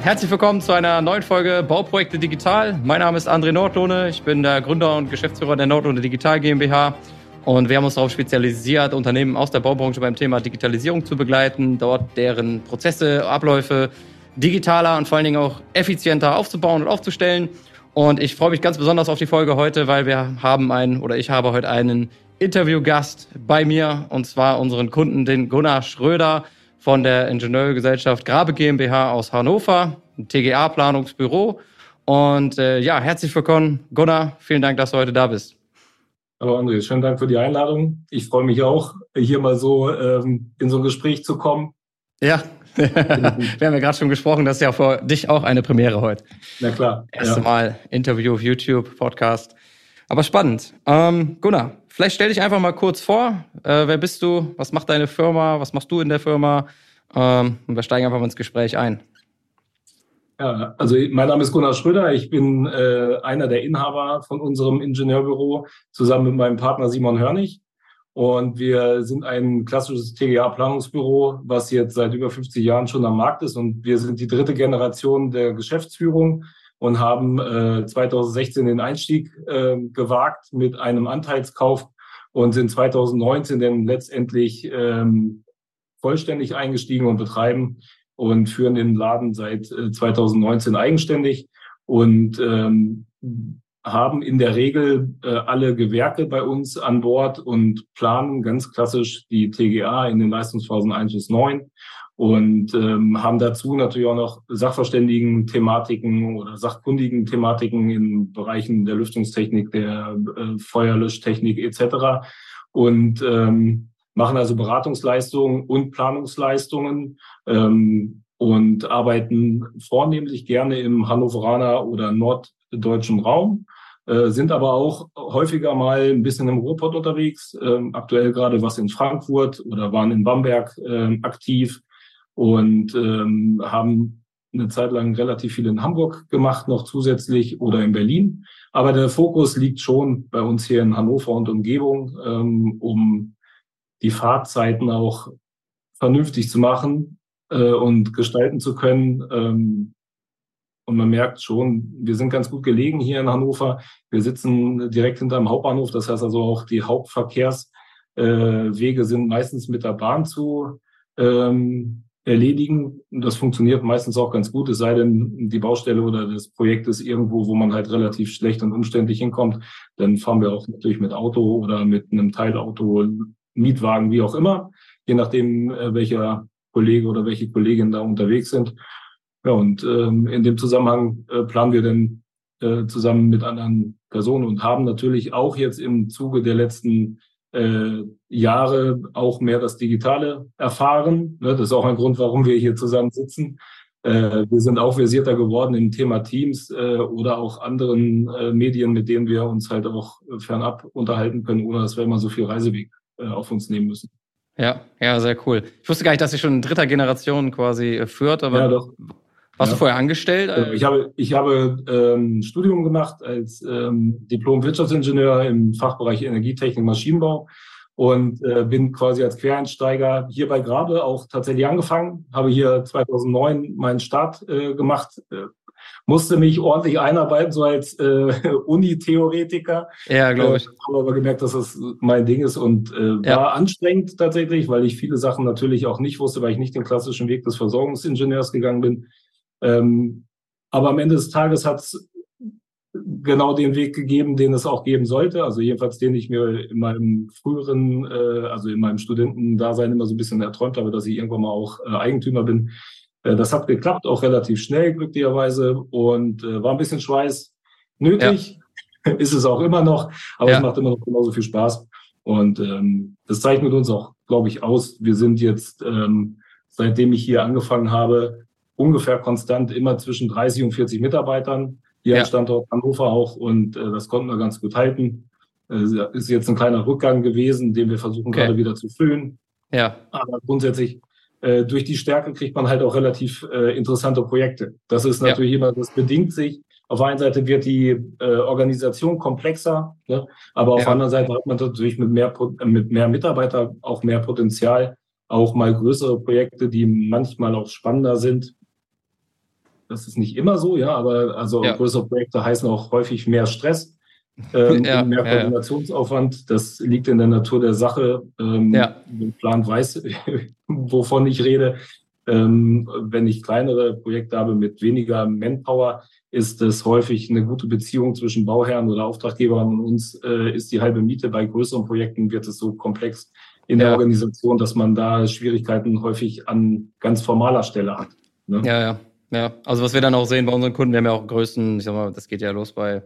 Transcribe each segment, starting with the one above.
Herzlich willkommen zu einer neuen Folge Bauprojekte Digital. Mein Name ist André Nordlohne. Ich bin der Gründer und Geschäftsführer der Nordlohne Digital GmbH. Und wir haben uns darauf spezialisiert, Unternehmen aus der Baubranche beim Thema Digitalisierung zu begleiten, dort deren Prozesse, Abläufe digitaler und vor allen Dingen auch effizienter aufzubauen und aufzustellen. Und ich freue mich ganz besonders auf die Folge heute, weil wir haben einen oder ich habe heute einen Interviewgast bei mir und zwar unseren Kunden, den Gunnar Schröder von der Ingenieurgesellschaft Grabe GmbH aus Hannover, ein TGA-Planungsbüro. Und äh, ja, herzlich willkommen, Gunnar. Vielen Dank, dass du heute da bist. Hallo André, schönen Dank für die Einladung. Ich freue mich auch, hier mal so ähm, in so ein Gespräch zu kommen. Ja, wir haben ja gerade schon gesprochen, das ist ja für dich auch eine Premiere heute. Na klar. Erste ja. Mal Interview auf YouTube, Podcast. Aber spannend. Ähm, Gunnar, Vielleicht stell dich einfach mal kurz vor. Äh, wer bist du? Was macht deine Firma? Was machst du in der Firma? Ähm, und wir steigen einfach mal ins Gespräch ein. Ja, also mein Name ist Gunnar Schröder. Ich bin äh, einer der Inhaber von unserem Ingenieurbüro zusammen mit meinem Partner Simon Hörnig. Und wir sind ein klassisches TGA-Planungsbüro, was jetzt seit über 50 Jahren schon am Markt ist. Und wir sind die dritte Generation der Geschäftsführung und haben äh, 2016 den Einstieg äh, gewagt mit einem Anteilskauf und sind 2019 dann letztendlich ähm, vollständig eingestiegen und betreiben und führen den Laden seit äh, 2019 eigenständig und ähm, haben in der Regel äh, alle Gewerke bei uns an Bord und planen ganz klassisch die TGA in den Leistungsphasen 1 bis 9 und ähm, haben dazu natürlich auch noch Sachverständigen-Thematiken oder sachkundigen Thematiken in Bereichen der Lüftungstechnik, der äh, Feuerlöschtechnik etc. Und ähm, machen also Beratungsleistungen und Planungsleistungen ähm, und arbeiten vornehmlich gerne im Hannoveraner oder norddeutschen Raum äh, sind aber auch häufiger mal ein bisschen im Ruhrpott unterwegs, ähm, aktuell gerade was in Frankfurt oder waren in Bamberg äh, aktiv, und ähm, haben eine Zeit lang relativ viel in Hamburg gemacht, noch zusätzlich oder in Berlin. Aber der Fokus liegt schon bei uns hier in Hannover und Umgebung, ähm, um die Fahrtzeiten auch vernünftig zu machen äh, und gestalten zu können. Ähm, und man merkt schon, wir sind ganz gut gelegen hier in Hannover. Wir sitzen direkt hinterm Hauptbahnhof. Das heißt also auch die Hauptverkehrswege äh, sind meistens mit der Bahn zu ähm, erledigen. Das funktioniert meistens auch ganz gut, es sei denn, die Baustelle oder das Projekt ist irgendwo, wo man halt relativ schlecht und umständlich hinkommt. Dann fahren wir auch natürlich mit Auto oder mit einem Teilauto, Mietwagen, wie auch immer, je nachdem, äh, welcher Kollege oder welche Kollegin da unterwegs sind. Ja, und ähm, in dem Zusammenhang äh, planen wir dann äh, zusammen mit anderen Personen und haben natürlich auch jetzt im Zuge der letzten äh, Jahre auch mehr das Digitale erfahren. Ne? Das ist auch ein Grund, warum wir hier zusammen sitzen. Äh, wir sind auch versierter geworden im Thema Teams äh, oder auch anderen äh, Medien, mit denen wir uns halt auch fernab unterhalten können, ohne dass wir immer so viel Reiseweg äh, auf uns nehmen müssen. Ja, ja, sehr cool. Ich wusste gar nicht, dass ihr schon in dritter Generation quasi äh, führt, aber ja, doch. Warst ja. du vorher angestellt? Genau, ich habe, ich habe ähm, Studium gemacht als ähm, Diplom-Wirtschaftsingenieur im Fachbereich Energietechnik, Maschinenbau und äh, bin quasi als Quereinsteiger hier bei Grabe auch tatsächlich angefangen. Habe hier 2009 meinen Start äh, gemacht, äh, musste mich ordentlich einarbeiten, so als äh, Uni-Theoretiker. Ja, glaube ich. Äh, habe aber gemerkt, dass das mein Ding ist und äh, ja. war anstrengend tatsächlich, weil ich viele Sachen natürlich auch nicht wusste, weil ich nicht den klassischen Weg des Versorgungsingenieurs gegangen bin. Ähm, aber am Ende des Tages hat es genau den Weg gegeben, den es auch geben sollte. Also jedenfalls den ich mir in meinem früheren, äh, also in meinem Studentendasein immer so ein bisschen erträumt habe, dass ich irgendwann mal auch äh, Eigentümer bin. Äh, das hat geklappt, auch relativ schnell glücklicherweise und äh, war ein bisschen Schweiß nötig. Ja. Ist es auch immer noch, aber ja. es macht immer noch genauso viel Spaß. Und ähm, das zeichnet uns auch, glaube ich, aus. Wir sind jetzt, ähm, seitdem ich hier angefangen habe, ungefähr konstant immer zwischen 30 und 40 Mitarbeitern hier ja. am Standort Hannover auch und äh, das konnten wir ganz gut halten. Äh, ist jetzt ein kleiner Rückgang gewesen, den wir versuchen okay. gerade wieder zu füllen. Ja. Aber grundsätzlich äh, durch die Stärke kriegt man halt auch relativ äh, interessante Projekte. Das ist natürlich ja. immer, das bedingt sich. Auf der einen Seite wird die äh, Organisation komplexer, ne? aber auf ja. der anderen Seite hat man natürlich mit mehr, mit mehr Mitarbeiter auch mehr Potenzial, auch mal größere Projekte, die manchmal auch spannender sind. Das ist nicht immer so, ja, aber also ja. größere Projekte heißen auch häufig mehr Stress, ähm, ja, mehr Koordinationsaufwand. Das liegt in der Natur der Sache. Ähm, ja. Der Plan weiß, wovon ich rede. Ähm, wenn ich kleinere Projekte habe mit weniger Manpower, ist es häufig eine gute Beziehung zwischen Bauherren oder Auftraggebern und uns äh, ist die halbe Miete. Bei größeren Projekten wird es so komplex in der Organisation, dass man da Schwierigkeiten häufig an ganz formaler Stelle hat. Ne? Ja, ja. Ja, also was wir dann auch sehen bei unseren Kunden, wir haben ja auch Größen, ich sag mal, das geht ja los bei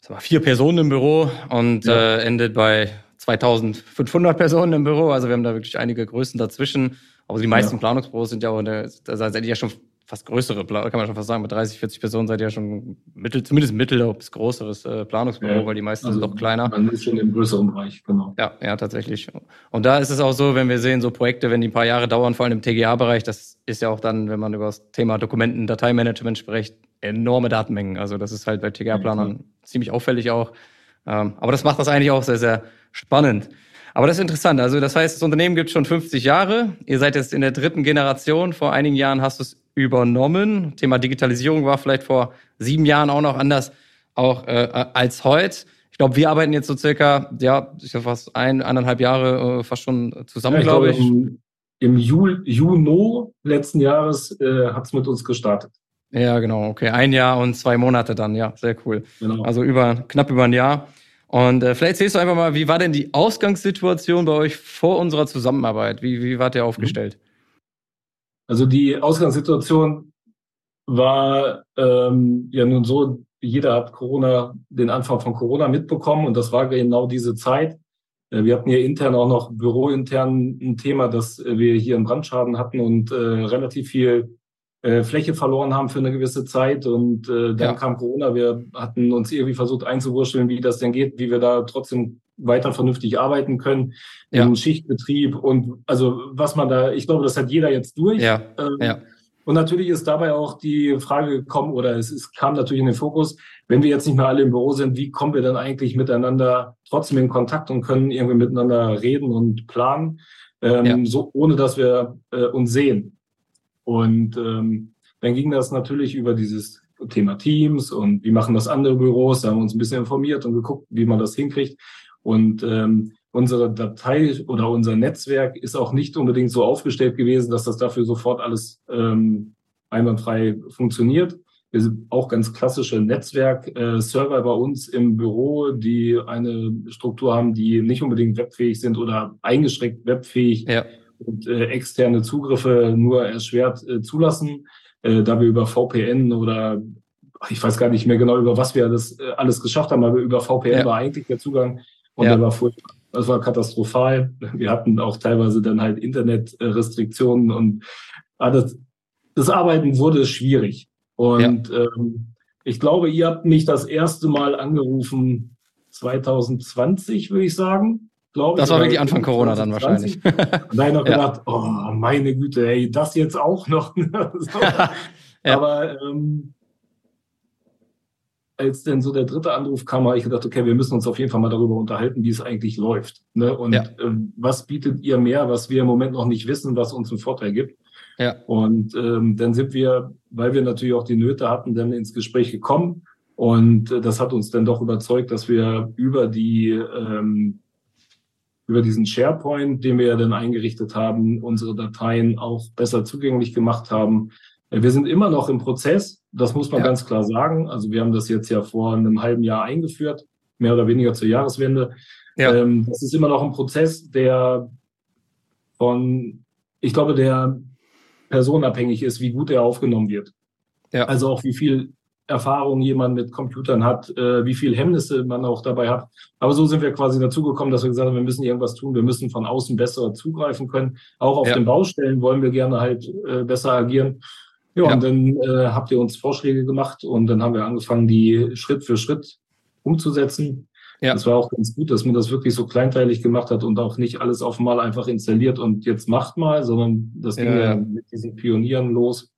sag mal, vier Personen im Büro und ja. äh, endet bei 2500 Personen im Büro. Also wir haben da wirklich einige Größen dazwischen. Aber die meisten ja. Planungsbüros sind ja auch, eine, da ihr ja schon fast größere, kann man schon fast sagen, mit 30, 40 Personen seid ihr ja schon mittel, zumindest mittel bis größeres äh, Planungsbüro, ja, weil die meisten also sind doch kleiner. Man ist schon im größeren Bereich, genau. Ja, ja, tatsächlich. Und da ist es auch so, wenn wir sehen, so Projekte, wenn die ein paar Jahre dauern, vor allem im TGA-Bereich, das ist ja auch dann, wenn man über das Thema Dokumenten, Dateimanagement spricht, enorme Datenmengen. Also das ist halt bei TGA-Planern ja, ziemlich auffällig auch. Ähm, aber das macht das eigentlich auch sehr, sehr spannend. Aber das ist interessant. Also das heißt, das Unternehmen gibt schon 50 Jahre. Ihr seid jetzt in der dritten Generation. Vor einigen Jahren hast du es übernommen. Thema Digitalisierung war vielleicht vor sieben Jahren auch noch anders auch äh, als heute. Ich glaube, wir arbeiten jetzt so circa, ja, ich glaube fast ein, eineinhalb Jahre äh, fast schon zusammen, ja, glaube ich. Im, im Jul, Juno letzten Jahres äh, hat es mit uns gestartet. Ja, genau, okay. Ein Jahr und zwei Monate dann, ja, sehr cool. Genau. Also über knapp über ein Jahr. Und äh, vielleicht erzählst du einfach mal, wie war denn die Ausgangssituation bei euch vor unserer Zusammenarbeit? Wie, wie wart ihr aufgestellt? Also die Ausgangssituation war ähm, ja nun so, jeder hat Corona, den Anfang von Corona mitbekommen und das war genau diese Zeit. Äh, wir hatten hier intern auch noch bürointern ein Thema, dass wir hier einen Brandschaden hatten und äh, relativ viel äh, Fläche verloren haben für eine gewisse Zeit und äh, dann ja. kam Corona. Wir hatten uns irgendwie versucht einzuwurschteln, wie das denn geht, wie wir da trotzdem weiter vernünftig arbeiten können ja. im Schichtbetrieb und also was man da, ich glaube, das hat jeder jetzt durch. Ja. Ähm, ja. Und natürlich ist dabei auch die Frage gekommen, oder es, es kam natürlich in den Fokus, wenn wir jetzt nicht mehr alle im Büro sind, wie kommen wir dann eigentlich miteinander trotzdem in Kontakt und können irgendwie miteinander reden und planen, ähm, so ohne dass wir äh, uns sehen. Und ähm, dann ging das natürlich über dieses Thema Teams und wie machen das andere Büros. Da haben wir uns ein bisschen informiert und geguckt, wie man das hinkriegt. Und ähm, unsere Datei oder unser Netzwerk ist auch nicht unbedingt so aufgestellt gewesen, dass das dafür sofort alles ähm, einwandfrei funktioniert. Wir sind auch ganz klassische Netzwerk-Server äh, bei uns im Büro, die eine Struktur haben, die nicht unbedingt webfähig sind oder eingeschränkt webfähig. Ja und äh, externe Zugriffe nur erschwert äh, zulassen, äh, da wir über VPN oder ich weiß gar nicht mehr genau, über was wir das äh, alles geschafft haben, aber über VPN ja. war eigentlich der Zugang und ja. der war furchtbar. Das war katastrophal. Wir hatten auch teilweise dann halt Internetrestriktionen und das, das Arbeiten wurde schwierig. Und ja. ähm, ich glaube, ihr habt mich das erste Mal angerufen 2020, würde ich sagen glaube Das war wirklich Anfang Corona dann wahrscheinlich. Und dann noch ja. gedacht, oh, meine Güte, ey, das jetzt auch noch. so. ja. Aber ähm, als dann so der dritte Anruf kam, habe ich gedacht, okay, wir müssen uns auf jeden Fall mal darüber unterhalten, wie es eigentlich läuft. Ne? Und ja. äh, was bietet ihr mehr, was wir im Moment noch nicht wissen, was uns einen Vorteil gibt. Ja. Und ähm, dann sind wir, weil wir natürlich auch die Nöte hatten, dann ins Gespräch gekommen. Und äh, das hat uns dann doch überzeugt, dass wir über die ähm, über diesen SharePoint, den wir ja dann eingerichtet haben, unsere Dateien auch besser zugänglich gemacht haben. Äh, wir sind immer noch im Prozess, das muss man ja. ganz klar sagen. Also wir haben das jetzt ja vor einem halben Jahr eingeführt, mehr oder weniger zur Jahreswende. Ja. Ähm, das ist immer noch ein Prozess, der von, ich glaube, der personabhängig ist, wie gut er aufgenommen wird. Ja. Also auch wie viel Erfahrung jemand mit Computern hat, äh, wie viel Hemmnisse man auch dabei hat. Aber so sind wir quasi dazu gekommen, dass wir gesagt haben, wir müssen irgendwas tun, wir müssen von außen besser zugreifen können. Auch auf ja. den Baustellen wollen wir gerne halt äh, besser agieren. Ja, ja, und dann äh, habt ihr uns Vorschläge gemacht und dann haben wir angefangen, die Schritt für Schritt umzusetzen. Ja. Das war auch ganz gut, dass man das wirklich so kleinteilig gemacht hat und auch nicht alles auf einmal einfach installiert und jetzt macht mal, sondern das ging ja, ja mit diesen Pionieren los.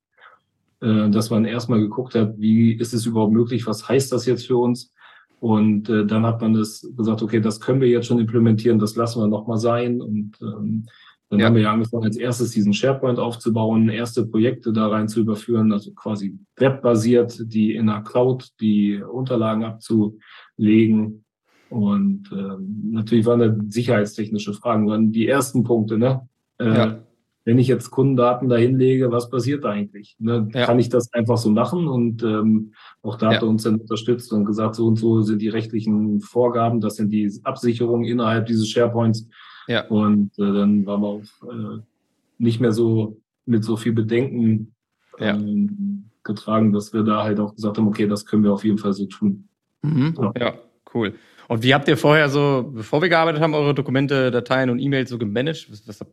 Äh, dass man erstmal geguckt hat, wie ist es überhaupt möglich, was heißt das jetzt für uns? Und äh, dann hat man das gesagt, okay, das können wir jetzt schon implementieren, das lassen wir nochmal sein. Und ähm, Dann ja. haben wir ja angefangen, als erstes diesen SharePoint aufzubauen, erste Projekte da rein zu überführen, also quasi webbasiert, die in der Cloud die Unterlagen abzulegen. Und ähm, natürlich waren da sicherheitstechnische Fragen, waren die ersten Punkte, ne? Äh, ja. Wenn ich jetzt Kundendaten da hinlege, was passiert da eigentlich? Ne? Ja. Kann ich das einfach so machen? Und ähm, auch da hat er uns dann unterstützt und gesagt, so und so sind die rechtlichen Vorgaben, das sind die Absicherungen innerhalb dieses SharePoints. Ja. Und äh, dann waren wir auch äh, nicht mehr so mit so viel Bedenken ja. ähm, getragen, dass wir da halt auch gesagt haben, okay, das können wir auf jeden Fall so tun. Mhm. Ja. ja, cool. Und wie habt ihr vorher so, bevor wir gearbeitet haben, eure Dokumente, Dateien und E-Mails so gemanagt? Was, was,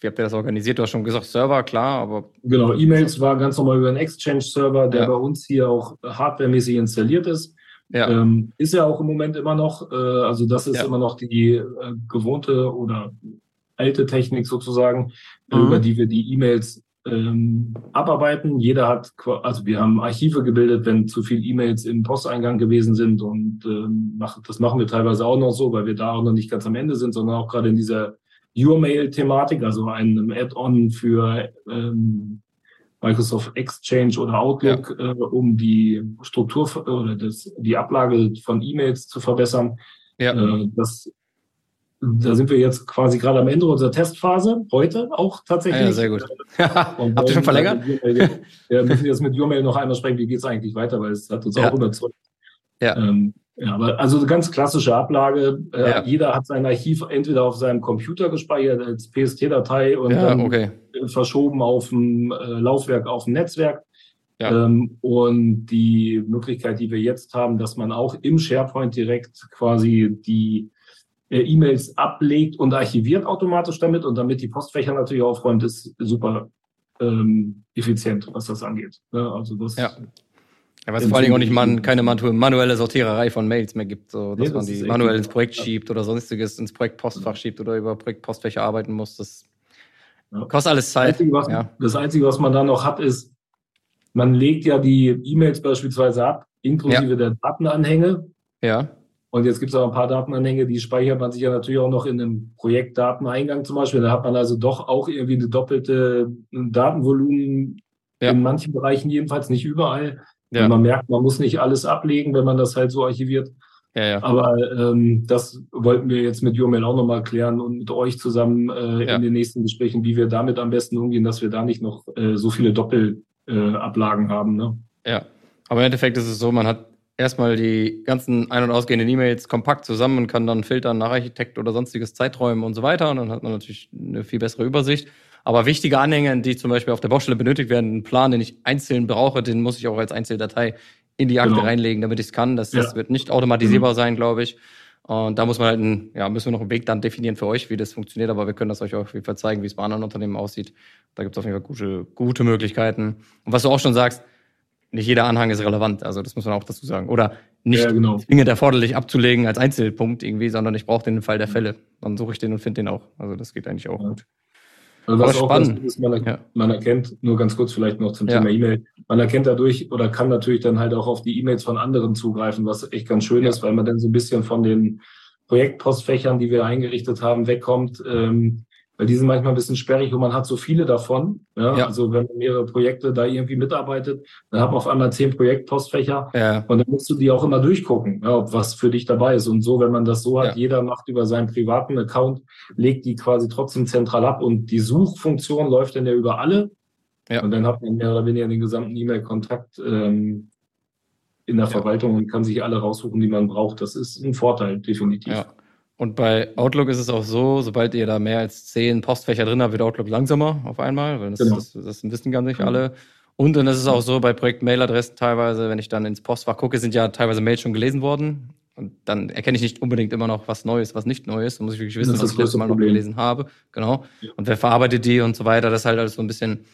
wie habt ihr das organisiert? Du hast schon gesagt, Server, klar, aber. Genau, E-Mails war ganz normal über einen Exchange-Server, der ja. bei uns hier auch hardwaremäßig installiert ist. Ja. Ähm, ist ja auch im Moment immer noch, äh, also das ist ja. immer noch die äh, gewohnte oder alte Technik sozusagen, mhm. über die wir die E-Mails ähm, abarbeiten. Jeder hat, also wir haben Archive gebildet, wenn zu viele E-Mails im Posteingang gewesen sind und ähm, das machen wir teilweise auch noch so, weil wir da auch noch nicht ganz am Ende sind, sondern auch gerade in dieser Your-Mail-Thematik, also einem Add-on für ähm, Microsoft Exchange oder Outlook, ja. äh, um die Struktur oder das, die Ablage von E-Mails zu verbessern. Ja. Äh, das da sind wir jetzt quasi gerade am Ende unserer Testphase, heute auch tatsächlich. Ja, sehr gut. Habt ihr schon verlängert? Wir müssen jetzt mit Urmail noch einmal sprechen, wie geht es eigentlich weiter, weil es hat uns ja. auch überzeugt. Ja. Ähm, ja, aber also ganz klassische Ablage. Äh, ja. Jeder hat sein Archiv entweder auf seinem Computer gespeichert als PST-Datei und ja, dann okay. verschoben auf dem äh, Laufwerk auf dem Netzwerk. Ja. Ähm, und die Möglichkeit, die wir jetzt haben, dass man auch im SharePoint direkt quasi die äh, E-Mails ablegt und archiviert automatisch damit und damit die Postfächer natürlich aufräumt, ist super ähm, effizient, was das angeht. Ja, also das ja. Ja, was vor allen Dingen auch nicht man, keine manuelle Sortiererei von Mails mehr gibt, so, dass nee, das man die manuell ins Projekt schiebt oder sonstiges ins Projekt Postfach schiebt oder über Projekt Postfächer arbeiten muss. Das ja. kostet alles Zeit. Das Einzige, was, ja. das Einzige, was man da noch hat, ist, man legt ja die E-Mails beispielsweise ab, inklusive der Datenanhänge. Ja. Und jetzt gibt es auch ein paar Datenanhänge, die speichert man sich ja natürlich auch noch in einem Projektdateneingang zum Beispiel. Da hat man also doch auch irgendwie eine doppelte Datenvolumen ja. in manchen Bereichen jedenfalls, nicht überall. Ja. man merkt, man muss nicht alles ablegen, wenn man das halt so archiviert. Ja, ja. Aber ähm, das wollten wir jetzt mit Jurmail auch nochmal klären und mit euch zusammen äh, ja. in den nächsten Gesprächen, wie wir damit am besten umgehen, dass wir da nicht noch äh, so viele Doppelablagen äh, haben. Ne? Ja, aber im Endeffekt ist es so, man hat erstmal die ganzen ein- und ausgehenden E-Mails kompakt zusammen und kann dann filtern nach Architekt oder sonstiges Zeiträumen und so weiter. Und dann hat man natürlich eine viel bessere Übersicht. Aber wichtige Anhänge, die zum Beispiel auf der Baustelle benötigt werden, einen Plan, den ich einzeln brauche, den muss ich auch als Einzeldatei in die Akte genau. reinlegen, damit ich es kann. Das, das wird nicht automatisierbar mhm. sein, glaube ich. Und da muss man halt, einen, ja, müssen wir noch einen Weg dann definieren für euch, wie das funktioniert. Aber wir können das euch auf jeden Fall zeigen, wie es bei anderen Unternehmen aussieht. Da gibt es auf jeden Fall gute, gute Möglichkeiten. Und was du auch schon sagst, nicht jeder Anhang ist relevant. Also das muss man auch dazu sagen. Oder nicht ja, genau. zwingend erforderlich abzulegen als Einzelpunkt irgendwie, sondern ich brauche den Fall der Fälle. Dann suche ich den und finde den auch. Also das geht eigentlich auch ja. gut. Also was auch spannend. ist, man, ja. man, erkennt, nur ganz kurz vielleicht noch zum Thema E-Mail, man erkennt dadurch oder kann natürlich dann halt auch auf die E-Mails von anderen zugreifen, was echt ganz schön ist, weil man dann so ein bisschen von den Projektpostfächern, die wir eingerichtet haben, wegkommt. Ähm, weil die sind manchmal ein bisschen sperrig und man hat so viele davon. Ja? ja. Also wenn man mehrere Projekte da irgendwie mitarbeitet, dann hat man auf einmal zehn Projektpostfächer ja. und dann musst du die auch immer durchgucken, ja, ob was für dich dabei ist. Und so, wenn man das so hat, ja. jeder macht über seinen privaten Account, legt die quasi trotzdem zentral ab und die Suchfunktion läuft dann ja über alle. Ja. Und dann hat man mehr oder weniger den gesamten E-Mail-Kontakt ähm, in der Verwaltung und kann sich alle raussuchen, die man braucht. Das ist ein Vorteil, definitiv. Ja. Und bei Outlook ist es auch so, sobald ihr da mehr als zehn Postfächer drin habt, wird Outlook langsamer auf einmal, weil das, genau. das, das wissen gar nicht genau. alle. Und dann ist es auch so bei Projekt Mailadressen teilweise, wenn ich dann ins Postfach gucke, sind ja teilweise Mails schon gelesen worden. Und dann erkenne ich nicht unbedingt immer noch, was Neues, was nicht Neues. Da muss ich wirklich wissen, was ich letztes Mal noch gelesen habe. Genau. Ja. Und wer verarbeitet die und so weiter. Das ist halt alles so ein bisschen,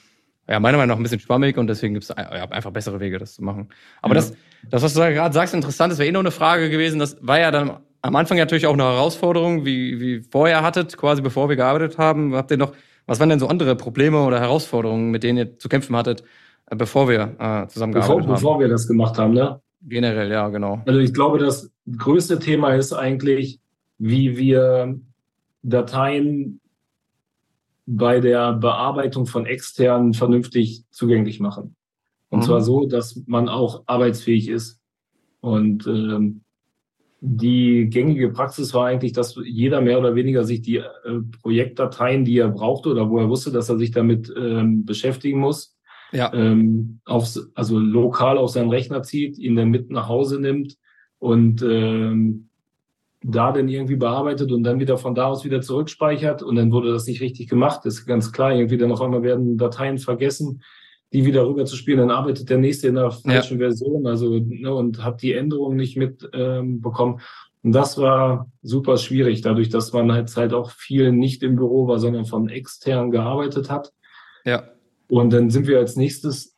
ja, meiner Meinung nach ein bisschen schwammig und deswegen gibt es ja, einfach bessere Wege, das zu machen. Aber ja. das, das, was du gerade sagst, interessant, das wäre eh noch eine Frage gewesen. Das war ja dann am Anfang natürlich auch eine Herausforderung, wie, wie vorher hattet, quasi bevor wir gearbeitet haben. Habt ihr noch, was waren denn so andere Probleme oder Herausforderungen, mit denen ihr zu kämpfen hattet, äh, bevor wir äh, zusammengearbeitet bevor, haben? Bevor wir das gemacht haben, ne? Generell, ja, genau. Also ich glaube, das größte Thema ist eigentlich, wie wir Dateien bei der Bearbeitung von externen vernünftig zugänglich machen. Und mhm. zwar so, dass man auch arbeitsfähig ist. Und ähm, die gängige Praxis war eigentlich, dass jeder mehr oder weniger sich die äh, Projektdateien, die er brauchte oder wo er wusste, dass er sich damit ähm, beschäftigen muss, ja. ähm, aufs, also lokal auf seinen Rechner zieht, ihn dann mit nach Hause nimmt und ähm, da dann irgendwie bearbeitet und dann wieder von da aus wieder zurückspeichert und dann wurde das nicht richtig gemacht. Das ist ganz klar. Irgendwie dann auf einmal werden Dateien vergessen die wieder rüber zu spielen, dann arbeitet der nächste in der falschen ja. Version, also ne, und hat die Änderungen nicht mitbekommen. Ähm, und das war super schwierig, dadurch, dass man jetzt halt auch viel nicht im Büro war, sondern von extern gearbeitet hat. Ja. Und dann sind wir als nächstes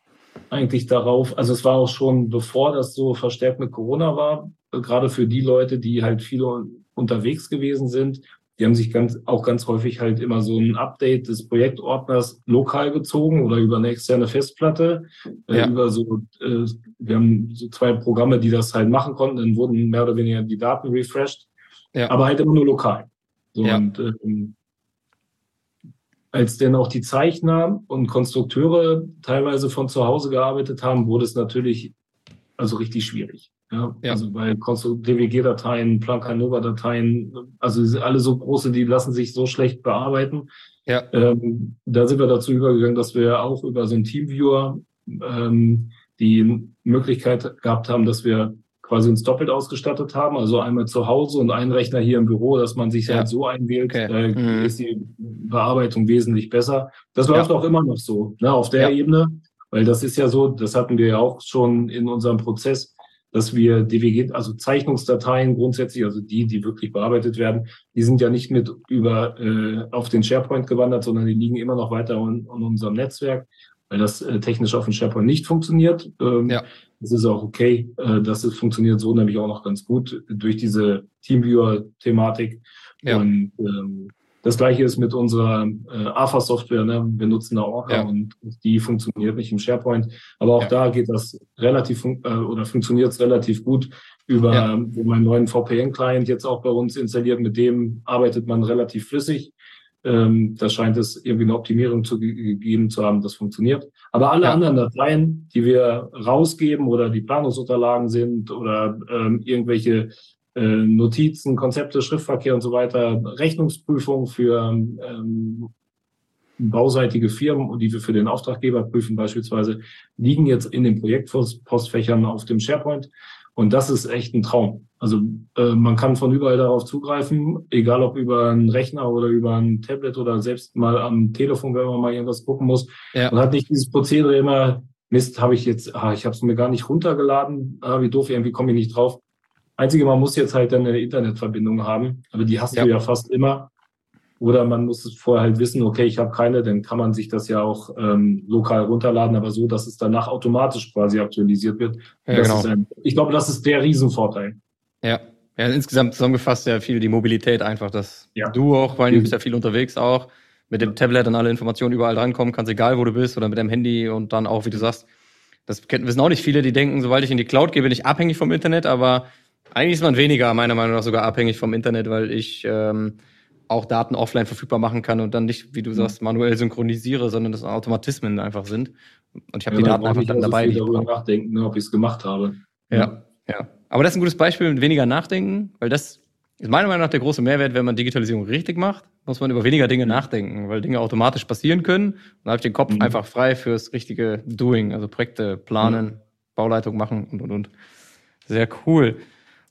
eigentlich darauf, also es war auch schon bevor das so verstärkt mit Corona war, gerade für die Leute, die halt viele unterwegs gewesen sind, die haben sich ganz, auch ganz häufig halt immer so ein Update des Projektordners lokal gezogen oder über eine externe Festplatte. Äh, ja. Äh, über so, äh, wir haben so zwei Programme, die das halt machen konnten. Dann wurden mehr oder weniger die Daten refreshed. Ja. Aber halt immer nur lokal. So, ja. Und ähm, als dann auch die Zeichner und Konstrukteure teilweise von zu Hause gearbeitet haben, wurde es natürlich also richtig schwierig. Ja, ja. Also weil DWG-Dateien, Plancanova-Dateien, also alle so große, die lassen sich so schlecht bearbeiten. Ja. Ähm, da sind wir dazu übergegangen, dass wir auch über so einen Teamviewer ähm, die Möglichkeit gehabt haben, dass wir quasi uns doppelt ausgestattet haben, also einmal zu Hause und einen Rechner hier im Büro, dass man sich ja. halt so einwählt, okay. äh, mhm. ist die Bearbeitung wesentlich besser. Das läuft ja. auch immer noch so, ne, auf der. Ebene, weil das ist ja so, das hatten wir ja auch schon in unserem Prozess, dass wir DWG, also Zeichnungsdateien grundsätzlich, also die, die wirklich bearbeitet werden, die sind ja nicht mit über äh, auf den SharePoint gewandert, sondern die liegen immer noch weiter in, in unserem Netzwerk, weil das äh, technisch auf dem SharePoint nicht funktioniert. Ähm, ja. Das ist auch okay. Äh, das ist, funktioniert so nämlich auch noch ganz gut durch diese Teamviewer-Thematik. Ja. Und ähm, das gleiche ist mit unserer äh, AFA-Software. Ne? Wir nutzen da Orca ja. und die funktioniert nicht im SharePoint. Aber auch ja. da geht das relativ äh, oder funktioniert es relativ gut über ja. meinen neuen VPN-Client jetzt auch bei uns installiert. Mit dem arbeitet man relativ flüssig. Ähm, da scheint es irgendwie eine Optimierung zu gegeben zu haben, das funktioniert. Aber alle anderen Dateien, die wir rausgeben oder die Planungsunterlagen sind oder ähm, irgendwelche Notizen, Konzepte, Schriftverkehr und so weiter, Rechnungsprüfung für ähm, bauseitige Firmen, die wir für den Auftraggeber prüfen beispielsweise, liegen jetzt in den Projektpostfächern auf dem SharePoint. Und das ist echt ein Traum. Also äh, man kann von überall darauf zugreifen, egal ob über einen Rechner oder über ein Tablet oder selbst mal am Telefon, wenn man mal irgendwas gucken muss. Ja. Man hat nicht dieses Prozedere immer, Mist, habe ich jetzt, ah, ich habe es mir gar nicht runtergeladen, ah, wie doof, irgendwie komme ich nicht drauf. Einzige, man muss jetzt halt eine Internetverbindung haben, aber die hast ja. du ja fast immer. Oder man muss es vorher halt wissen, okay, ich habe keine, dann kann man sich das ja auch ähm, lokal runterladen, aber so, dass es danach automatisch quasi aktualisiert wird. Ja, genau. Ein, ich glaube, das ist der Riesenvorteil. Ja. ja, insgesamt zusammengefasst ja viel die Mobilität einfach, dass ja. du auch, weil du bist ja viel unterwegs auch, mit dem Tablet und alle Informationen überall drankommen kannst, egal wo du bist oder mit dem Handy und dann auch, wie du sagst, das wissen auch nicht viele, die denken, sobald ich in die Cloud gehe, bin ich abhängig vom Internet, aber eigentlich ist man weniger, meiner Meinung nach, sogar abhängig vom Internet, weil ich ähm, auch Daten offline verfügbar machen kann und dann nicht, wie du mhm. sagst, manuell synchronisiere, sondern das Automatismen einfach sind. Und ich habe ja, die Daten einfach dann dabei. Ich darüber nachdenken, ob ich es gemacht habe. Ja, ja. Aber das ist ein gutes Beispiel mit weniger nachdenken, weil das ist meiner Meinung nach der große Mehrwert, wenn man Digitalisierung richtig macht, muss man über weniger Dinge nachdenken, weil Dinge automatisch passieren können. Dann habe ich den Kopf mhm. einfach frei fürs richtige Doing, also Projekte planen, mhm. Bauleitung machen und und und. Sehr cool.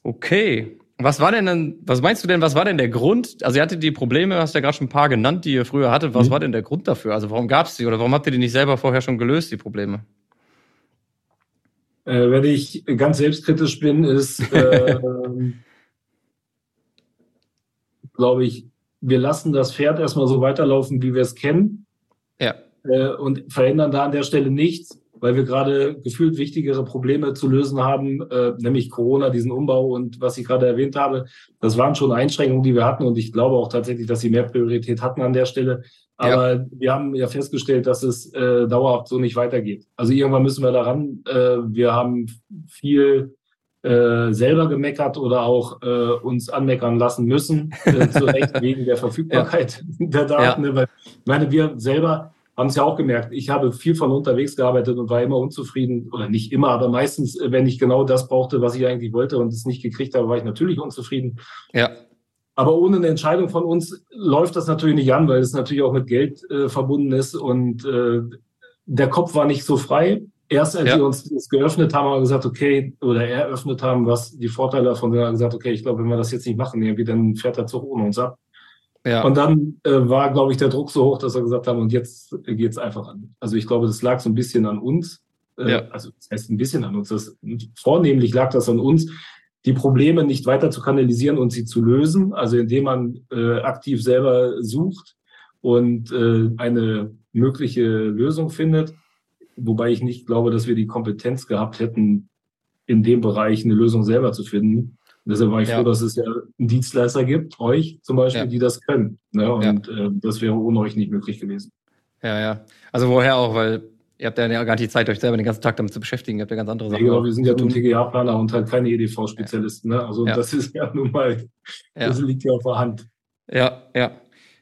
Okay. Was war denn dann, was meinst du denn, was war denn der Grund? Also ihr hattet die Probleme, hast ja gerade schon ein paar genannt, die ihr früher hattet. Was mhm. war denn der Grund dafür? Also warum gab es die oder warum habt ihr die nicht selber vorher schon gelöst, die Probleme? Äh, wenn ich ganz selbstkritisch bin, ist, äh, glaube ich, wir lassen das Pferd erstmal so weiterlaufen, wie wir es kennen. Ja. Äh, und verändern da an der Stelle nichts weil wir gerade gefühlt wichtigere Probleme zu lösen haben, äh, nämlich Corona, diesen Umbau und was ich gerade erwähnt habe. Das waren schon Einschränkungen, die wir hatten und ich glaube auch tatsächlich, dass sie mehr Priorität hatten an der Stelle. Aber ja. wir haben ja festgestellt, dass es äh, dauerhaft so nicht weitergeht. Also irgendwann müssen wir daran. Äh, wir haben viel äh, selber gemeckert oder auch äh, uns anmeckern lassen müssen, äh, zu Recht wegen der Verfügbarkeit ja. der Daten. Ja. Weil, ich meine, wir selber haben es ja auch gemerkt. Ich habe viel von unterwegs gearbeitet und war immer unzufrieden, oder nicht immer, aber meistens, äh, wenn ich genau das brauchte, was ich eigentlich wollte und es nicht gekriegt habe, war ich natürlich unzufrieden. Ja. Aber ohne eine Entscheidung von uns läuft das natürlich nicht an, weil es natürlich auch mit Geld äh, verbunden ist und äh, der Kopf war nicht so frei. Erst als ja. wir uns das geöffnet haben, haben wir gesagt, okay, oder eröffnet haben, was die Vorteile davon sind, haben wir gesagt, okay, ich glaube, wenn wir das jetzt nicht machen, irgendwie, dann fährt der Zug ohne uns ab. Ja. Und dann äh, war, glaube ich, der Druck so hoch, dass wir gesagt haben, und jetzt geht's einfach an. Also ich glaube, das lag so ein bisschen an uns. Äh, ja. Also das heißt ein bisschen an uns. Das, vornehmlich lag das an uns, die Probleme nicht weiter zu kanalisieren und sie zu lösen, also indem man äh, aktiv selber sucht und äh, eine mögliche Lösung findet wobei ich nicht glaube, dass wir die Kompetenz gehabt hätten, in dem Bereich eine Lösung selber zu finden. Und deshalb war ich ja. froh, dass es ja einen Dienstleister gibt, euch zum Beispiel, ja. die das können. Ne? Und ja. äh, das wäre ohne euch nicht möglich gewesen. Ja, ja. Also woher auch, weil ihr habt ja gar nicht die Zeit, euch selber den ganzen Tag damit zu beschäftigen. Ihr habt ja ganz andere Sachen. Ja, genau, wir sind ja nur TGA-Planer und halt keine EDV-Spezialisten. Ne? Also das ist ja nun mal, das liegt ja auf der Hand. Ja, ja.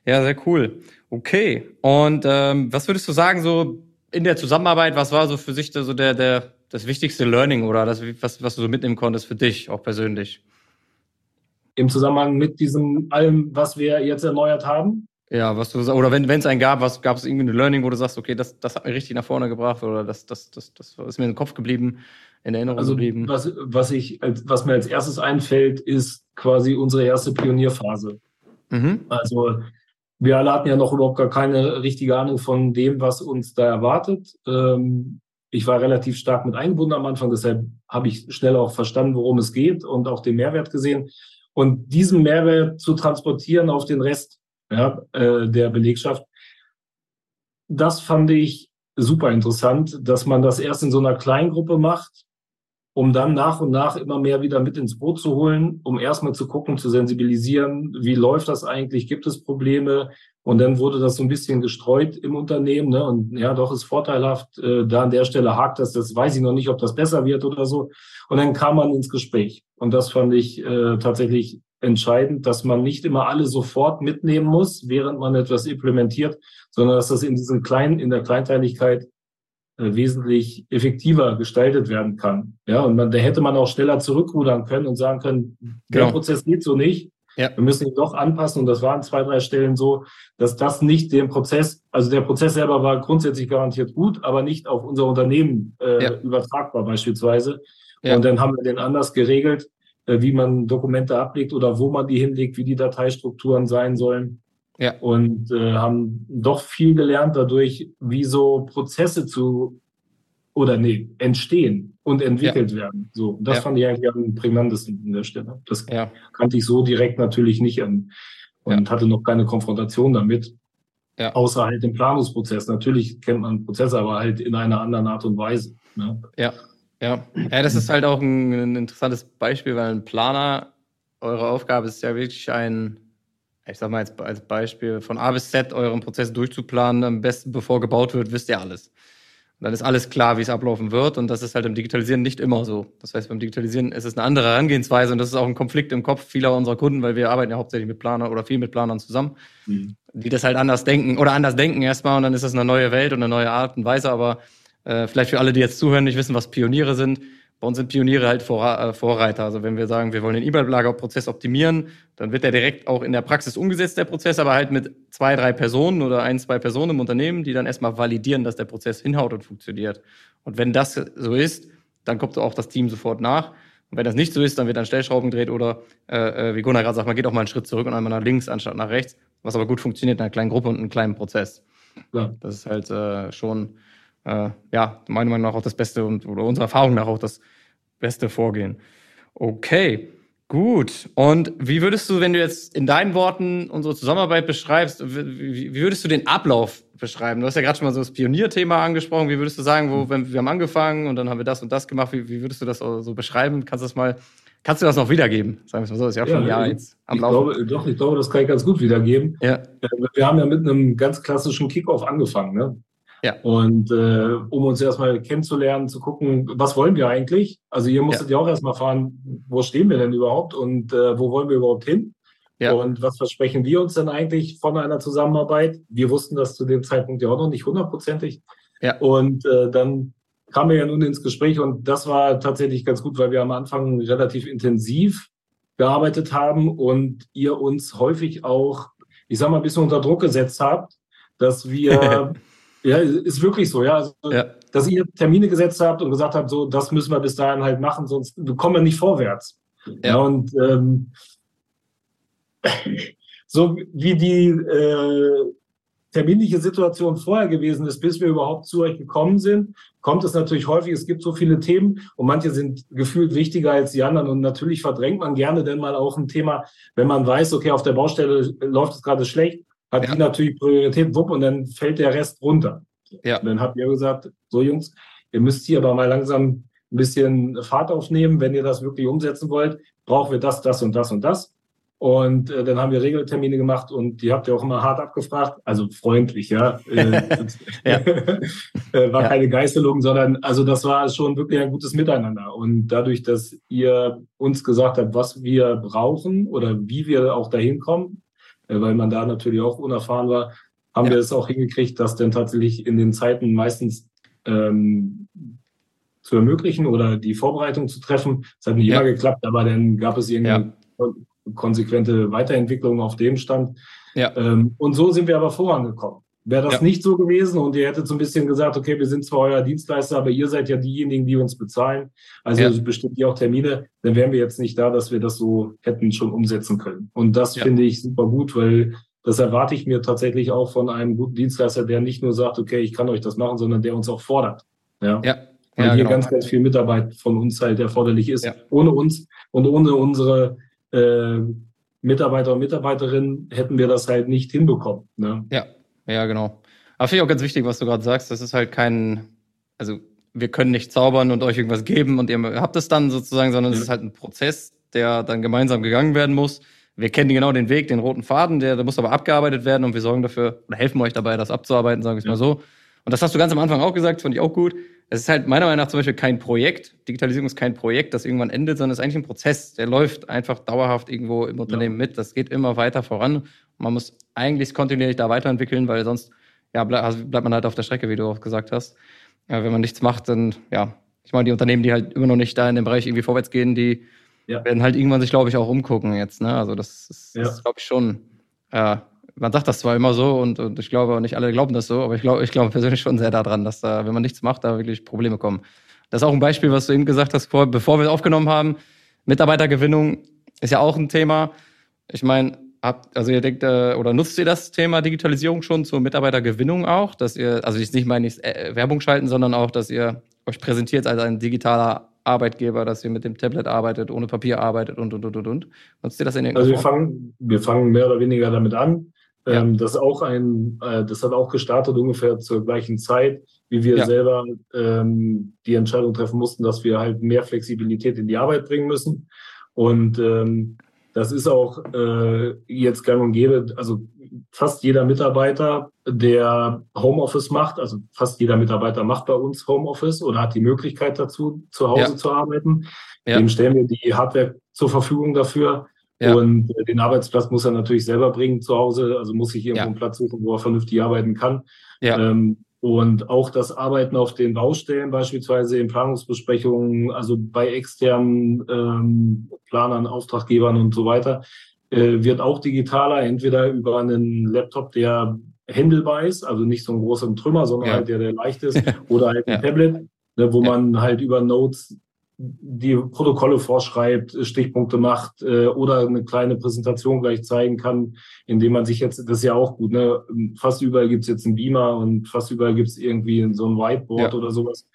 Ja, sehr cool. Okay. Und ähm, was würdest du sagen, so in der Zusammenarbeit, was war so für sich so der, der, das wichtigste Learning oder das, was, was du so mitnehmen konntest für dich, auch persönlich? Im Zusammenhang mit diesem allem, was wir jetzt erneuert haben? Ja, was du oder wenn es einen gab, was gab es irgendwie ein Learning, wo du sagst, okay, das, das hat mir richtig nach vorne gebracht oder das, das, das, das ist mir in den Kopf geblieben, in Erinnerung also, geblieben. Was, was ich, was mir als erstes einfällt, ist quasi unsere erste Pionierphase. Mhm. Also wir alle hatten ja noch überhaupt gar keine richtige Ahnung von dem, was uns da erwartet. Ähm, ich war relativ stark mit eingebunden am Anfang, deshalb habe ich schnell auch verstanden, worum es geht und auch den Mehrwert gesehen. Und diesen Mehrwert zu transportieren auf den Rest ja, äh, der Belegschaft, das fand ich super interessant, dass man das erst in so einer Kleingruppe macht, um dann nach und nach immer mehr wieder mit ins Boot zu holen, um erstmal zu gucken, zu sensibilisieren, wie läuft das eigentlich, gibt es Probleme? Und dann wurde das so ein bisschen gestreut im Unternehmen. Ne? Und ja, doch ist vorteilhaft, äh, da an der Stelle hakt das, das weiß ich noch nicht, ob das besser wird oder so. Und dann kam man ins Gespräch. Und das fand ich äh, tatsächlich entscheidend, dass man nicht immer alle sofort mitnehmen muss, während man etwas implementiert, sondern dass das in diesen kleinen, in der Kleinteiligkeit äh, wesentlich effektiver gestaltet werden kann. Ja, und man, da hätte man auch schneller zurückrudern können und sagen können, der genau. Prozess geht so nicht. Ja. Wir müssen ihn doch anpassen. Und das war an zwei, drei Stellen so, dass das nicht den Prozess, also der Prozess selber war grundsätzlich garantiert gut, aber nicht auf unser Unternehmen äh, ja. übertragbar beispielsweise. Ja. Und dann haben wir den anders geregelt, äh, wie man Dokumente ablegt oder wo man die hinlegt, wie die Dateistrukturen sein sollen. Ja. Und äh, haben doch viel gelernt dadurch, wie so Prozesse zu oder nee, entstehen und entwickelt ja. werden. So, das ja. fand ich eigentlich am prägnantesten an der Stelle. Das ja. kannte ich so direkt natürlich nicht an und hatte noch keine Konfrontation damit. Außer halt im Planungsprozess. Natürlich kennt man Prozesse, aber halt in einer anderen Art und Weise. Ne? Ja. Ja. ja, das ist halt auch ein, ein interessantes Beispiel, weil ein Planer, eure Aufgabe ist ja wirklich ein ich sag mal jetzt als Beispiel, von A bis Z euren Prozess durchzuplanen, am besten bevor gebaut wird, wisst ihr alles. Dann ist alles klar, wie es ablaufen wird. Und das ist halt im Digitalisieren nicht immer so. Das heißt, beim Digitalisieren ist es eine andere Herangehensweise und das ist auch ein Konflikt im Kopf vieler unserer Kunden, weil wir arbeiten ja hauptsächlich mit Planern oder viel mit Planern zusammen, mhm. die das halt anders denken oder anders denken erstmal und dann ist das eine neue Welt und eine neue Art und Weise. Aber äh, vielleicht für alle, die jetzt zuhören, nicht wissen, was Pioniere sind bei uns sind Pioniere halt äh, Vorreiter. Also wenn wir sagen, wir wollen den E-Mail-Lagerprozess optimieren, dann wird der direkt auch in der Praxis umgesetzt, der Prozess, aber halt mit zwei, drei Personen oder ein, zwei Personen im Unternehmen, die dann erstmal validieren, dass der Prozess hinhaut und funktioniert. Und wenn das so ist, dann kommt auch das Team sofort nach. Und wenn das nicht so ist, dann wird dann Stellschrauben gedreht oder, äh, äh wie Gunnar gerade sagt, man geht auch mal einen Schritt zurück und einmal nach links anstatt nach rechts, was aber gut funktioniert in einer kleinen Gruppe und einem kleinen Prozess. Ja. Das ist halt äh, schon äh, ja, meiner Meinung nach auch das Beste und oder unserer Erfahrung nach auch das beste Vorgehen. Okay, gut. Und wie würdest du, wenn du jetzt in deinen Worten unsere Zusammenarbeit beschreibst, wie, wie würdest du den Ablauf beschreiben? Du hast ja gerade schon mal so das Pionierthema angesprochen. Wie würdest du sagen, wo wenn, wir haben angefangen und dann haben wir das und das gemacht? Wie, wie würdest du das so beschreiben? Kannst du das mal Kannst du das noch wiedergeben? Sagen wir mal so, das ist ja auch schon ein Jahr jetzt am ich Laufen. Glaube, doch, ich glaube, das kann ich ganz gut wiedergeben. Ja. Äh, wir haben ja mit einem ganz klassischen Kickoff angefangen. Ne? Ja. Und äh, um uns erstmal kennenzulernen, zu gucken, was wollen wir eigentlich? Also ihr musstet ja, ja auch erstmal fahren, wo stehen wir denn überhaupt und äh, wo wollen wir überhaupt hin? Ja. Und was versprechen wir uns denn eigentlich von einer Zusammenarbeit? Wir wussten das zu dem Zeitpunkt ja auch noch nicht hundertprozentig. Ja. Und äh, dann kamen wir ja nun ins Gespräch und das war tatsächlich ganz gut, weil wir am Anfang relativ intensiv gearbeitet haben und ihr uns häufig auch, ich sag mal, ein bisschen unter Druck gesetzt habt, dass wir Ja, ist wirklich so, ja. Also, ja. Dass ihr Termine gesetzt habt und gesagt habt, so, das müssen wir bis dahin halt machen, sonst kommen wir nicht vorwärts. Ja. Und ähm, so wie die äh, terminliche Situation vorher gewesen ist, bis wir überhaupt zu euch gekommen sind, kommt es natürlich häufig, es gibt so viele Themen und manche sind gefühlt wichtiger als die anderen und natürlich verdrängt man gerne denn mal auch ein Thema, wenn man weiß, okay, auf der Baustelle läuft es gerade schlecht, hat ja. die natürlich Priorität, wupp, und dann fällt der Rest runter. Ja. Und dann habt ihr gesagt, so Jungs, ihr müsst hier aber mal langsam ein bisschen Fahrt aufnehmen. Wenn ihr das wirklich umsetzen wollt, brauchen wir das, das und das und das. Und äh, dann haben wir Regeltermine gemacht und die habt ihr auch immer hart abgefragt, also freundlich, ja. Äh, ja. äh, war ja. keine Geißelung, sondern also das war schon wirklich ein gutes Miteinander. Und dadurch, dass ihr uns gesagt habt, was wir brauchen oder wie wir auch dahin kommen, weil man da natürlich auch unerfahren war, haben ja. wir es auch hingekriegt, das dann tatsächlich in den Zeiten meistens ähm, zu ermöglichen oder die Vorbereitung zu treffen. Es hat nicht ja. immer geklappt, aber dann gab es irgendwie ja. konsequente Weiterentwicklung auf dem Stand. Ja. Ähm, und so sind wir aber vorangekommen. Wäre das ja. nicht so gewesen und ihr hättet so ein bisschen gesagt, okay, wir sind zwar euer Dienstleister, aber ihr seid ja diejenigen, die uns bezahlen, also ja. bestimmt ihr auch Termine, dann wären wir jetzt nicht da, dass wir das so hätten schon umsetzen können. Und das ja. finde ich super gut, weil das erwarte ich mir tatsächlich auch von einem guten Dienstleister, der nicht nur sagt, okay, ich kann euch das machen, sondern der uns auch fordert. Ja. ja. Weil hier genau. ganz, ganz viel Mitarbeit von uns halt erforderlich ist. Ohne uns und ohne unsere äh, Mitarbeiter und Mitarbeiterinnen hätten wir das halt nicht hinbekommen. Ne? Ja, ja, genau. Aber finde ich auch ganz wichtig, was du gerade sagst. Das ist halt kein, also wir können nicht zaubern und euch irgendwas geben und ihr habt es dann sozusagen, sondern es ist halt ein Prozess, der dann gemeinsam gegangen werden muss. Wir kennen genau den Weg, den roten Faden, der, der muss aber abgearbeitet werden und wir sorgen dafür oder helfen euch dabei, das abzuarbeiten, sagen wir es ja. mal so. Und das hast du ganz am Anfang auch gesagt, fand ich auch gut. Es ist halt meiner Meinung nach zum Beispiel kein Projekt. Digitalisierung ist kein Projekt, das irgendwann endet, sondern es ist eigentlich ein Prozess. Der läuft einfach dauerhaft irgendwo im Unternehmen ja. mit. Das geht immer weiter voran. Man muss eigentlich kontinuierlich da weiterentwickeln, weil sonst ja, also bleibt man halt auf der Strecke, wie du auch gesagt hast. Ja, wenn man nichts macht, dann ja, ich meine, die Unternehmen, die halt immer noch nicht da in dem Bereich irgendwie vorwärts gehen, die ja. werden halt irgendwann sich, glaube ich, auch umgucken jetzt. Ne? Also das ist, ja. ist glaube ich, schon. Äh, man sagt das zwar immer so und, und ich glaube, nicht alle glauben das so, aber ich glaube, ich glaube persönlich schon sehr daran, dass da, wenn man nichts macht, da wirklich Probleme kommen. Das ist auch ein Beispiel, was du eben gesagt hast, vor, bevor wir es aufgenommen haben. Mitarbeitergewinnung ist ja auch ein Thema. Ich meine, habt, also ihr denkt, äh, oder nutzt ihr das Thema Digitalisierung schon zur Mitarbeitergewinnung auch, dass ihr, also ich nicht meine nicht äh, Werbung schalten, sondern auch, dass ihr euch präsentiert als ein digitaler Arbeitgeber, dass ihr mit dem Tablet arbeitet, ohne Papier arbeitet und und und und und. Nutzt ihr das in irgendeiner Also wir fangen, wir fangen mehr oder weniger damit an. Ja. Ähm, das auch ein, äh, das hat auch gestartet ungefähr zur gleichen Zeit, wie wir ja. selber ähm, die Entscheidung treffen mussten, dass wir halt mehr Flexibilität in die Arbeit bringen müssen. Und ähm, das ist auch äh, jetzt gang und gäbe. Also fast jeder Mitarbeiter, der Homeoffice macht, also fast jeder Mitarbeiter macht bei uns Homeoffice oder hat die Möglichkeit dazu, zu Hause ja. zu arbeiten. Ja. Dem stellen wir die Hardware zur Verfügung dafür. Ja. Und äh, den Arbeitsplatz muss er natürlich selber bringen zu Hause. Also muss ich irgendwo einen Platz suchen, wo er vernünftig arbeiten kann. Ja. Ähm, und auch das Arbeiten auf den Baustellen, beispielsweise in Planungsbesprechungen, also bei externen ähm, Planern, Auftraggebern und so weiter, äh, wird auch digitaler, entweder über einen Laptop, der händelbar ist, also nicht so ein großer Trümmer, sondern ja. halt der, der leicht ist, oder halt ein ja. Tablet, ne, wo ja. man halt über Notes die Protokolle vorschreibt, Stichpunkte macht äh, oder eine kleine Präsentation gleich zeigen kann, indem man sich jetzt, das ist ja auch gut, ne? fast überall gibt's jetzt einen Beamer und fast überall gibt's irgendwie so ein Whiteboard ja. oder sowas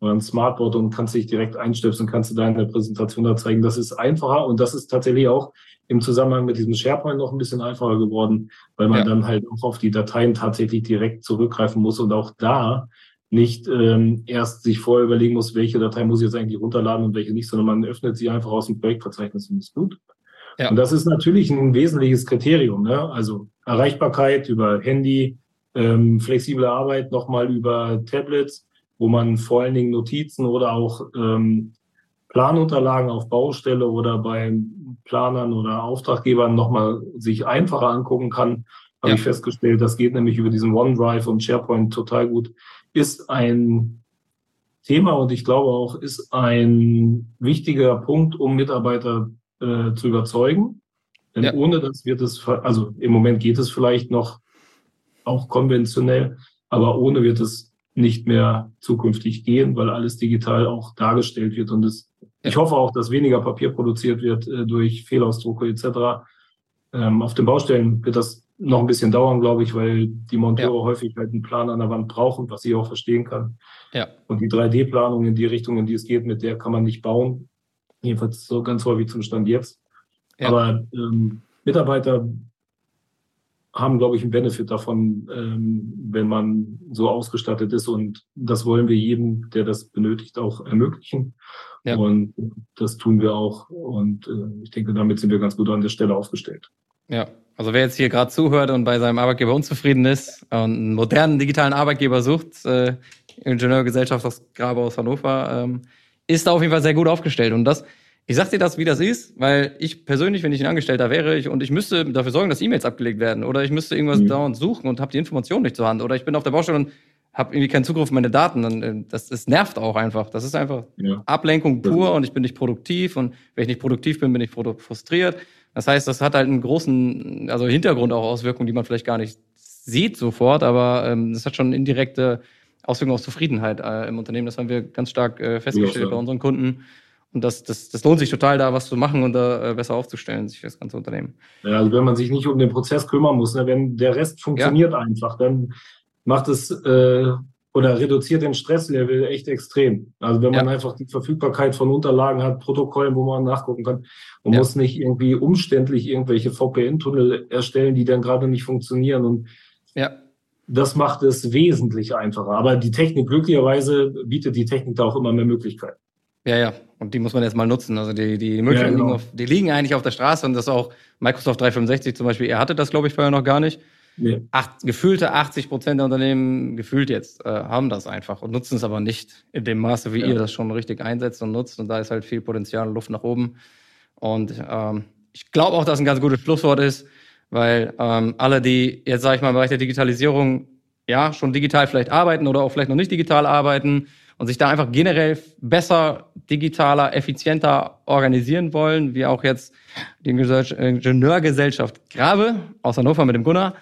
oder ein Smartboard und kannst dich direkt einstöpseln, kannst du deine Präsentation da zeigen. Das ist einfacher und das ist tatsächlich auch im Zusammenhang mit diesem SharePoint noch ein bisschen einfacher geworden, weil man ja. dann halt auch auf die Dateien tatsächlich direkt zurückgreifen muss und auch da nicht ähm, erst sich vorher überlegen muss, welche Datei muss ich jetzt eigentlich runterladen und welche nicht, sondern man öffnet sie einfach aus dem Projektverzeichnis und ist gut. Ja. Und das ist natürlich ein wesentliches Kriterium. Ne? Also Erreichbarkeit über Handy, ähm, flexible Arbeit nochmal über Tablets, wo man vor allen Dingen Notizen oder auch ähm, Planunterlagen auf Baustelle oder bei Planern oder Auftraggebern nochmal sich einfacher angucken kann. Habe ja. ich festgestellt, das geht nämlich über diesen OneDrive und SharePoint total gut. Ist ein Thema und ich glaube auch, ist ein wichtiger Punkt, um Mitarbeiter äh, zu überzeugen. Denn ja. ohne das wird es, also im Moment geht es vielleicht noch auch konventionell, aber ohne wird es nicht mehr zukünftig gehen, weil alles digital auch dargestellt wird. Und es, ja. ich hoffe auch, dass weniger Papier produziert wird äh, durch Fehlausdrucke etc. Ähm, auf den Baustellen wird das noch ein bisschen dauern, glaube ich, weil die Monteure ja. häufig halt einen Plan an der Wand brauchen, was ich auch verstehen kann. Ja. Und die 3D-Planung in die Richtung, in die es geht, mit der kann man nicht bauen. Jedenfalls so ganz häufig zum Stand jetzt. Ja. Aber ähm, Mitarbeiter haben, glaube ich, einen Benefit davon, ähm, wenn man so ausgestattet ist. Und das wollen wir jedem, der das benötigt, auch ermöglichen. Ja. Und das tun wir auch. Und äh, ich denke, damit sind wir ganz gut an der Stelle aufgestellt. Ja, also wer jetzt hier gerade zuhört und bei seinem Arbeitgeber unzufrieden ist und einen modernen digitalen Arbeitgeber sucht, äh, Ingenieurgesellschaft aus Grabe aus Hannover, ähm, ist da auf jeden Fall sehr gut aufgestellt. Und das, ich sag dir das, wie das ist, weil ich persönlich, wenn ich ein Angestellter wäre ich, und ich müsste dafür sorgen, dass E-Mails abgelegt werden oder ich müsste irgendwas mhm. dauernd suchen und habe die Information nicht zur Hand oder ich bin auf der Baustelle und habe irgendwie keinen Zugriff auf meine Daten, dann äh, das, das nervt auch einfach. Das ist einfach ja. Ablenkung pur und ich bin nicht produktiv und wenn ich nicht produktiv bin, bin ich frustriert. Das heißt, das hat halt einen großen, also Hintergrund auch Auswirkungen, die man vielleicht gar nicht sieht sofort, aber ähm, das hat schon indirekte Auswirkungen auf Zufriedenheit äh, im Unternehmen. Das haben wir ganz stark äh, festgestellt ja, bei unseren Kunden. Und das, das, das lohnt sich total, da was zu machen und da äh, besser aufzustellen, sich das ganze Unternehmen. Ja, also wenn man sich nicht um den Prozess kümmern muss, ne, wenn der Rest funktioniert ja. einfach, dann macht es äh, oder reduziert den Stresslevel echt extrem. Also wenn man ja. einfach die Verfügbarkeit von Unterlagen hat, Protokollen, wo man nachgucken kann und ja. muss nicht irgendwie umständlich irgendwelche VPN-Tunnel erstellen, die dann gerade nicht funktionieren. Und ja. das macht es wesentlich einfacher. Aber die Technik, glücklicherweise bietet die Technik da auch immer mehr Möglichkeiten. Ja, ja. Und die muss man jetzt mal nutzen. Also die, die Möglichkeiten ja, genau. liegen, auf, die liegen eigentlich auf der Straße und das auch Microsoft 365 zum Beispiel, er hatte das, glaube ich, vorher noch gar nicht. Nee. Acht, gefühlte 80 Prozent der Unternehmen, gefühlt jetzt, äh, haben das einfach und nutzen es aber nicht in dem Maße, wie ja. ihr das schon richtig einsetzt und nutzt. Und da ist halt viel Potenzial und Luft nach oben. Und ähm, ich glaube auch, dass ein ganz gutes Schlusswort ist, weil ähm, alle, die jetzt, sage ich mal, im Bereich der Digitalisierung ja schon digital vielleicht arbeiten oder auch vielleicht noch nicht digital arbeiten und sich da einfach generell besser, digitaler, effizienter organisieren wollen, wie auch jetzt die Ingenieurgesellschaft Grabe aus Hannover mit dem Gunnar,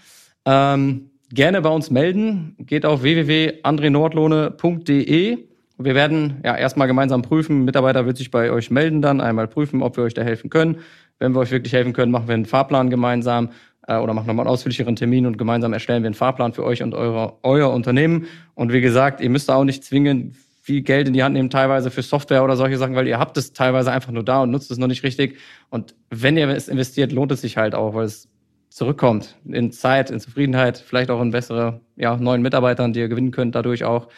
ähm, gerne bei uns melden. Geht auf www.andrenordlohne.de. Wir werden ja erstmal gemeinsam prüfen. Ein Mitarbeiter wird sich bei euch melden dann, einmal prüfen, ob wir euch da helfen können. Wenn wir euch wirklich helfen können, machen wir einen Fahrplan gemeinsam äh, oder machen nochmal einen ausführlicheren Termin und gemeinsam erstellen wir einen Fahrplan für euch und eure, euer Unternehmen. Und wie gesagt, ihr müsst da auch nicht zwingen, viel Geld in die Hand nehmen, teilweise für Software oder solche Sachen, weil ihr habt es teilweise einfach nur da und nutzt es noch nicht richtig. Und wenn ihr es investiert, lohnt es sich halt auch, weil es zurückkommt in Zeit, in Zufriedenheit, vielleicht auch in bessere, ja, neuen Mitarbeitern, die ihr gewinnen könnt, dadurch auch.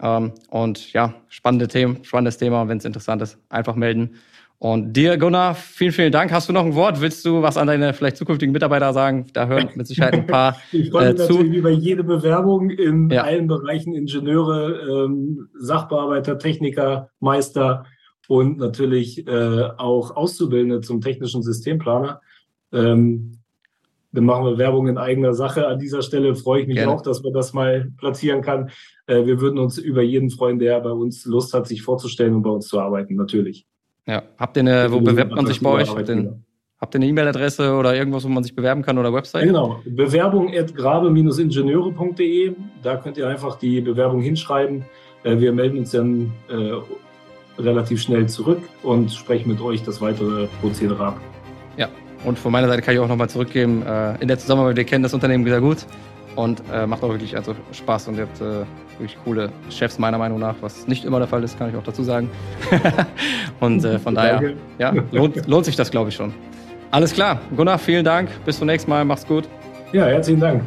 Ähm, und ja, spannende Themen, spannendes Thema. Wenn es interessant ist, einfach melden. Und dir, Gunnar, vielen, vielen Dank. Hast du noch ein Wort? Willst du was an deine vielleicht zukünftigen Mitarbeiter sagen? Da hören mit Sicherheit ein paar ich freue mich äh, natürlich über jede Bewerbung in ja. allen Bereichen Ingenieure, ähm, Sachbearbeiter, Techniker, Meister und natürlich äh, auch Auszubildende zum technischen Systemplaner. Ähm, dann machen wir Werbung in eigener Sache. An dieser Stelle freue ich mich Gerne. auch, dass man das mal platzieren kann. Äh, wir würden uns über jeden freuen, der bei uns Lust hat, sich vorzustellen und bei uns zu arbeiten, natürlich. Ja, habt ihr eine, wo bewerbt man sich bei euch? Habt ihr, eine E-Mail-Adresse oder irgendwas, wo man sich bewerben kann oder Website? Genau, Bewerbung at grabe-ingenieure.de. Da könnt ihr einfach die Bewerbung hinschreiben. Äh, wir melden uns dann äh, relativ schnell zurück und sprechen mit euch das weitere Prozedere ab. Und von meiner Seite kann ich auch nochmal zurückgeben, äh, in der Zusammenarbeit, wir kennen das Unternehmen sehr gut und äh, macht auch wirklich also Spaß und ihr habt äh, wirklich coole Chefs meiner Meinung nach, was nicht immer der Fall ist, kann ich auch dazu sagen. und äh, von daher, ja, lohnt, lohnt sich das, glaube ich, schon. Alles klar. Gunnar, vielen Dank. Bis zum nächsten Mal. Mach's gut. Ja, herzlichen Dank.